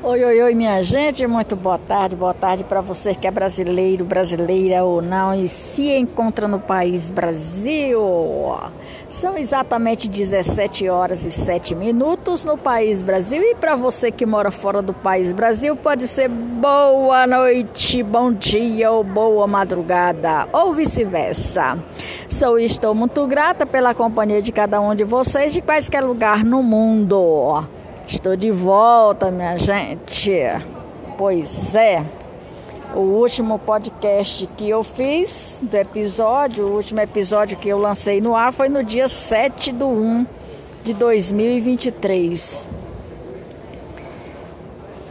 Oi, oi, oi, minha gente, muito boa tarde, boa tarde para você que é brasileiro, brasileira ou não e se encontra no país Brasil. São exatamente 17 horas e 7 minutos no país Brasil e para você que mora fora do país Brasil pode ser boa noite, bom dia ou boa madrugada ou vice-versa. Sou estou muito grata pela companhia de cada um de vocês de quaisquer lugar no mundo. Estou de volta, minha gente. Pois é. O último podcast que eu fiz do episódio, o último episódio que eu lancei no ar foi no dia 7 de 1 de 2023.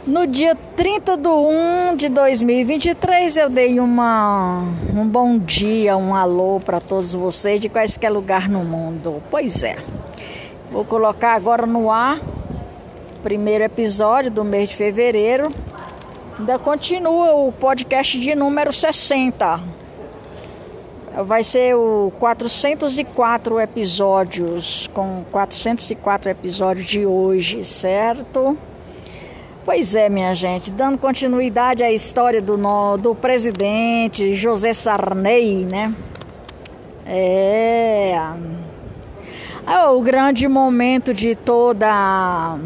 No dia 30 de 1 de 2023, eu dei uma, um bom dia, um alô para todos vocês de quaisquer lugar no mundo. Pois é. Vou colocar agora no ar primeiro episódio do mês de fevereiro. Ainda continua o podcast de número 60. Vai ser o 404 episódios, com 404 episódios de hoje, certo? Pois é, minha gente, dando continuidade à história do, do presidente José Sarney, né? É. é o grande momento de toda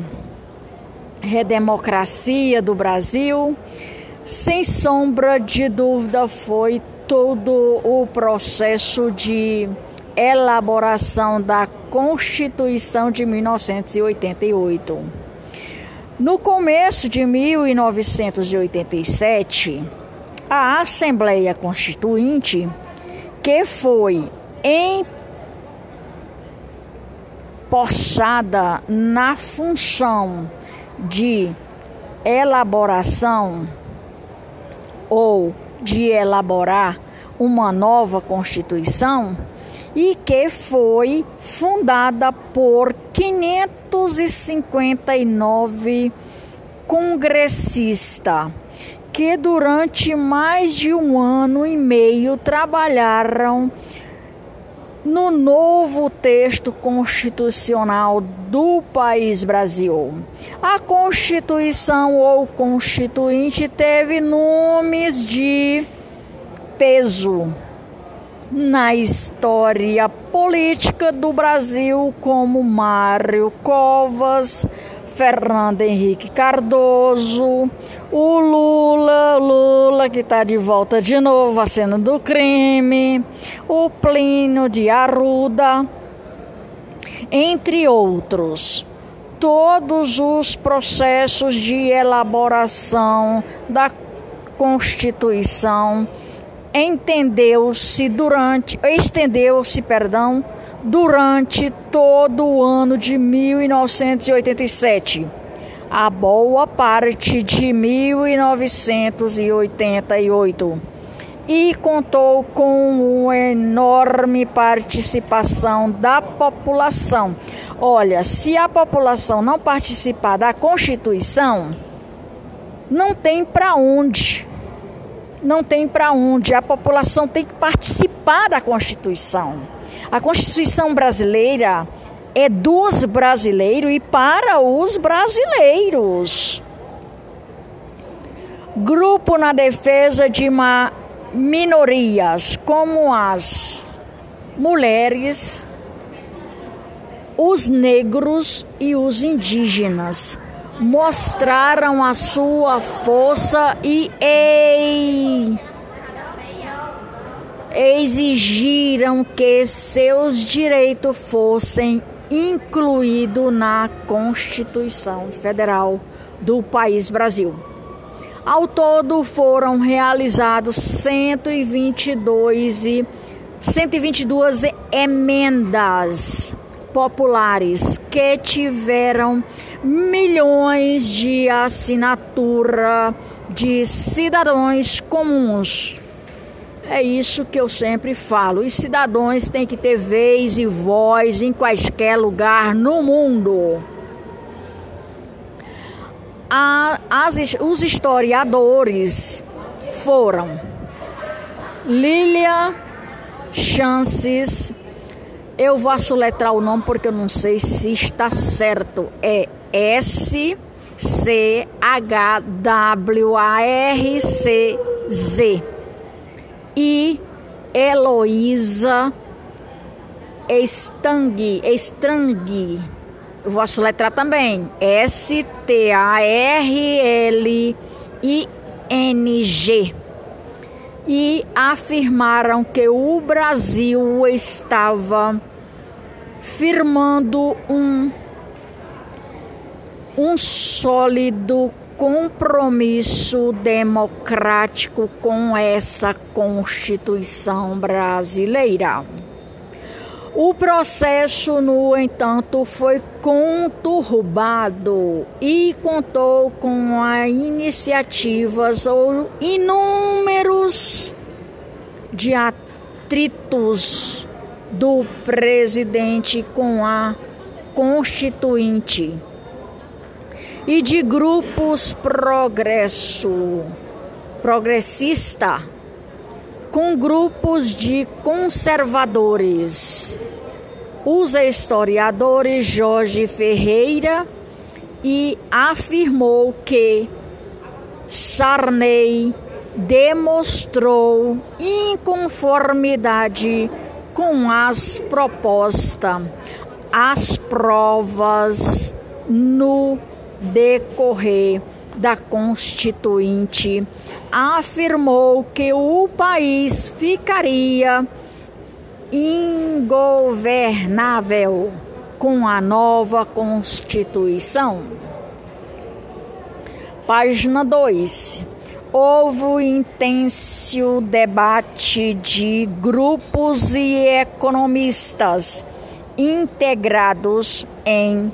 redemocracia do Brasil, sem sombra de dúvida, foi todo o processo de elaboração da Constituição de 1988. No começo de 1987, a Assembleia Constituinte, que foi empossada na função de elaboração ou de elaborar uma nova Constituição e que foi fundada por 559 congressistas que durante mais de um ano e meio trabalharam no novo texto constitucional do país Brasil. A Constituição ou Constituinte teve nomes de peso na história política do Brasil, como Mário Covas, Fernando Henrique Cardoso, o Lula, Lula que está de volta de novo à cena do crime, o Plínio de Arruda, entre outros. Todos os processos de elaboração da Constituição entendeu-se durante, estendeu-se, perdão, durante todo o ano de 1987, a boa parte de 1988, e contou com uma enorme participação da população. Olha, se a população não participar da Constituição, não tem para onde. Não tem para onde. A população tem que participar da Constituição. A Constituição brasileira é dos brasileiros e para os brasileiros. Grupo na defesa de minorias, como as mulheres, os negros e os indígenas, mostraram a sua força e ei, exigiram que seus direitos fossem incluídos na Constituição Federal do país Brasil. Ao todo foram realizados 122 e 122 emendas populares que tiveram milhões de assinatura de cidadãos comuns. É isso que eu sempre falo. Os cidadãos têm que ter vez e voz em quaisquer lugar no mundo. As, os historiadores foram Lilia Chances. Eu vou soletrar o nome porque eu não sei se está certo. É S C H W A R C Z e Heloísa Estangui, Estrangue. Eu soletrar também. S-T-A-R-L-I-N-G. E afirmaram que o Brasil estava firmando um, um sólido compromisso democrático com essa Constituição brasileira. O processo, no entanto, foi conturbado e contou com a iniciativas ou inúmeros de atritos do presidente com a constituinte e de grupos progresso progressista com grupos de conservadores. Os historiadores Jorge Ferreira e afirmou que Sarney demonstrou inconformidade com as propostas, as provas no decorrer da Constituinte afirmou que o país ficaria ingovernável com a nova Constituição. Página 2. Houve intenso debate de grupos e economistas integrados em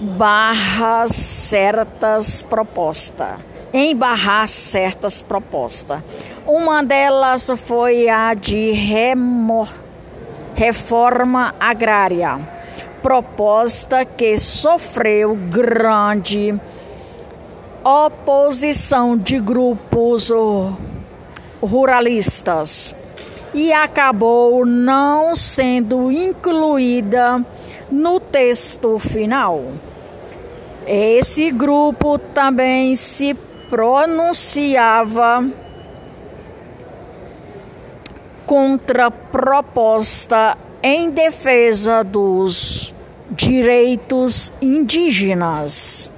barras certas propostas, embarrar certas propostas. Uma delas foi a de remor, reforma agrária, proposta que sofreu grande oposição de grupos ruralistas e acabou não sendo incluída no texto final. Esse grupo também se pronunciava contra a proposta em defesa dos direitos indígenas.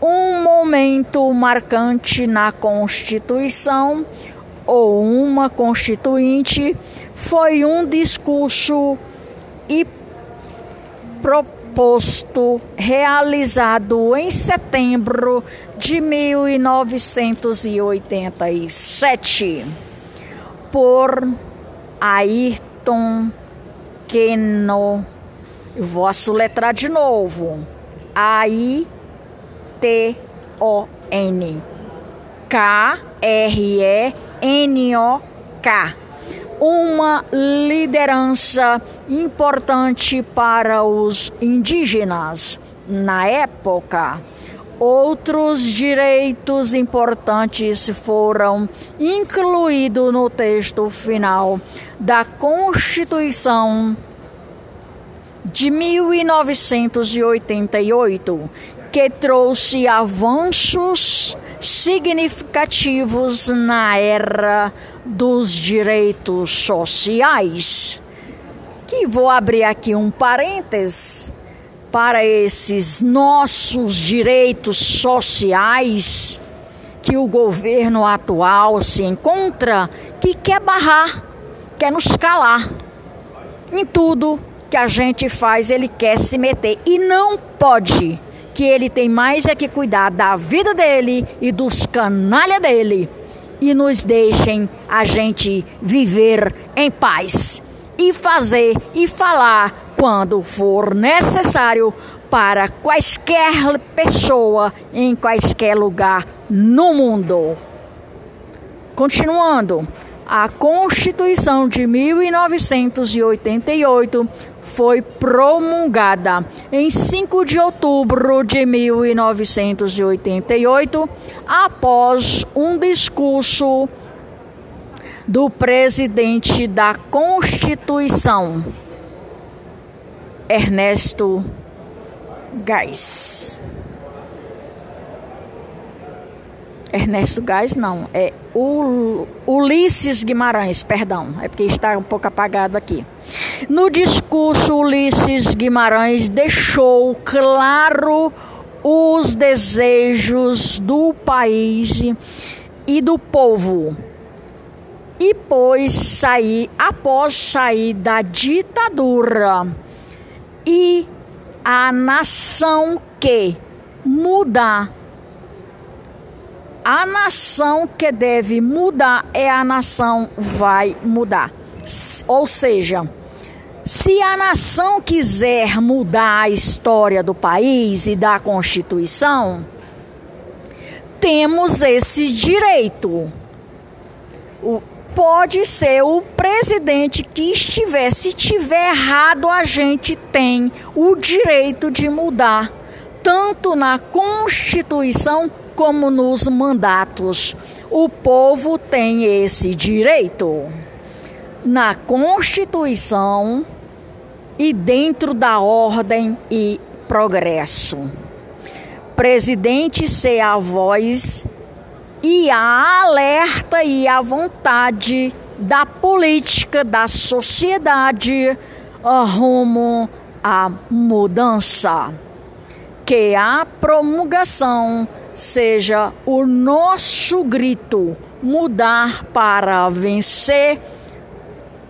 Um momento marcante na Constituição ou uma constituinte foi um discurso e proposto realizado em setembro de 1987 por Ayrton Keno. Eu vou soletrar de novo. A-I-T-O-N. K-R-E-N-O-K uma liderança importante para os indígenas na época. Outros direitos importantes foram incluídos no texto final da Constituição de 1988, que trouxe avanços significativos na era dos direitos sociais. Que vou abrir aqui um parênteses para esses nossos direitos sociais que o governo atual se encontra, que quer barrar, quer nos calar. Em tudo que a gente faz, ele quer se meter e não pode que ele tem mais é que cuidar da vida dele e dos canalha dele e nos deixem a gente viver em paz e fazer e falar quando for necessário para quaisquer pessoa em quaisquer lugar no mundo. Continuando, a Constituição de 1988 foi promulgada em 5 de outubro de 1988, após um discurso do presidente da Constituição, Ernesto Geis. Ernesto Gás não, é Ulisses Guimarães, perdão, é porque está um pouco apagado aqui. No discurso, Ulisses Guimarães deixou claro os desejos do país e do povo. E pois sair, após sair da ditadura e a nação que mudar a nação que deve mudar é a nação vai mudar. Ou seja, se a nação quiser mudar a história do país e da Constituição, temos esse direito. O, pode ser o presidente que estiver, se tiver errado, a gente tem o direito de mudar, tanto na Constituição como nos mandatos. O povo tem esse direito. Na Constituição e dentro da ordem e progresso. Presidente ser a voz e a alerta e a vontade da política, da sociedade rumo à mudança. Que a promulgação seja o nosso grito mudar para vencer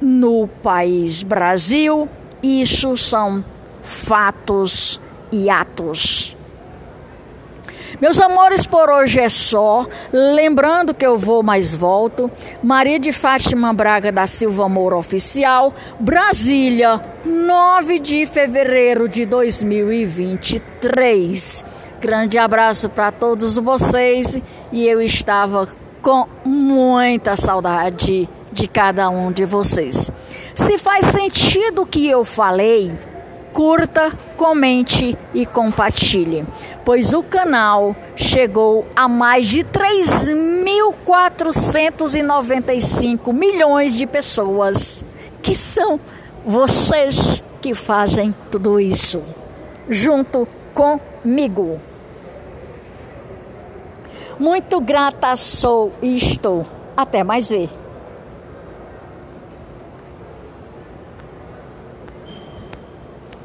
no país Brasil. Isso são fatos e atos. Meus amores, por hoje é só. Lembrando que eu vou mais volto. Maria de Fátima Braga da Silva Moura Oficial, Brasília, 9 de fevereiro de 2023. Grande abraço para todos vocês e eu estava com muita saudade de cada um de vocês. Se faz sentido o que eu falei, curta, comente e compartilhe, pois o canal chegou a mais de 3.495 milhões de pessoas, que são vocês que fazem tudo isso, junto comigo. Muito grata sou e estou. Até mais ver.